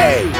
Hey!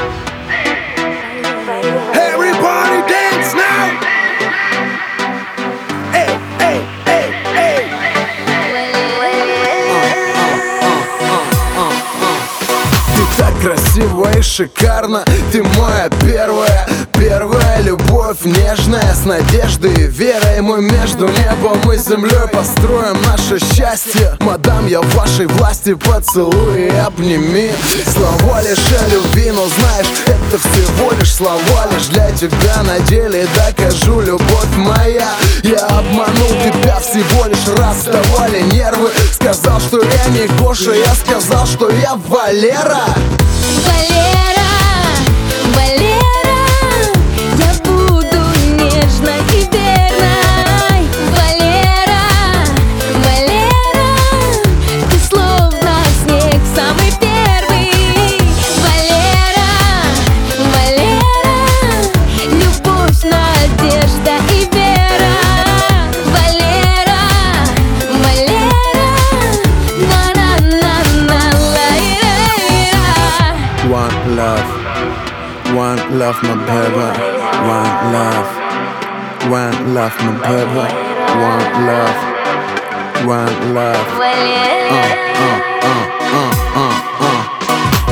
Красиво и шикарно Ты моя первая, первая любовь Нежная, с надеждой и верой Мы между небом и землей построим наше счастье. Мадам, я в вашей власти Поцелуй и обними. Слова лишь о любви, но знаешь Это всего лишь слова Лишь для тебя на деле докажу Любовь моя, я обманул тебя всего лишь раз Давали нервы, сказал, что я не Гоша Я сказал, что я Валера Валера, love, one love, my baby. One love, one love, my baby. One love, one love.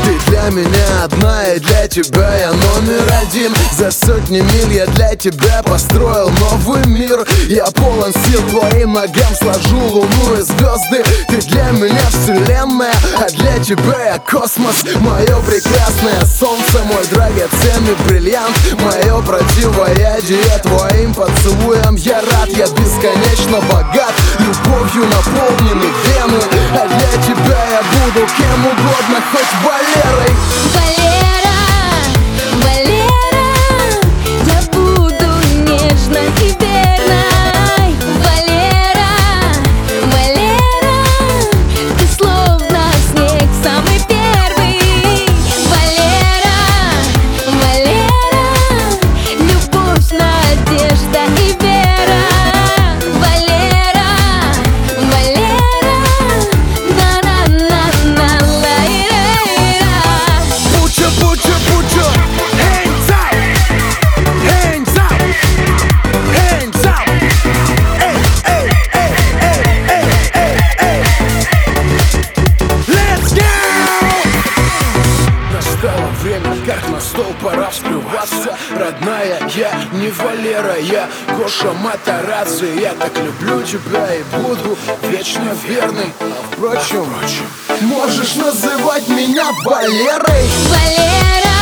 Ты для меня одна и для тебя я номер один. За сотни миль я для тебя построил новый мир. Я полон сил твоим ногам сложу луну и звезды. Ты для меня вселенная, а для тебя я космос Мое прекрасное солнце, мой драгоценный бриллиант Мое противоядие твоим поцелуем Я рад, я бесконечно богат Любовью наполнены вены. А для тебя я буду кем угодно, хоть Валерой пора вскрываться Родная, я не Валера, я Гоша Матарадзе Я так люблю тебя и буду вечно верный А впрочем, можешь называть меня Валерой. Валера,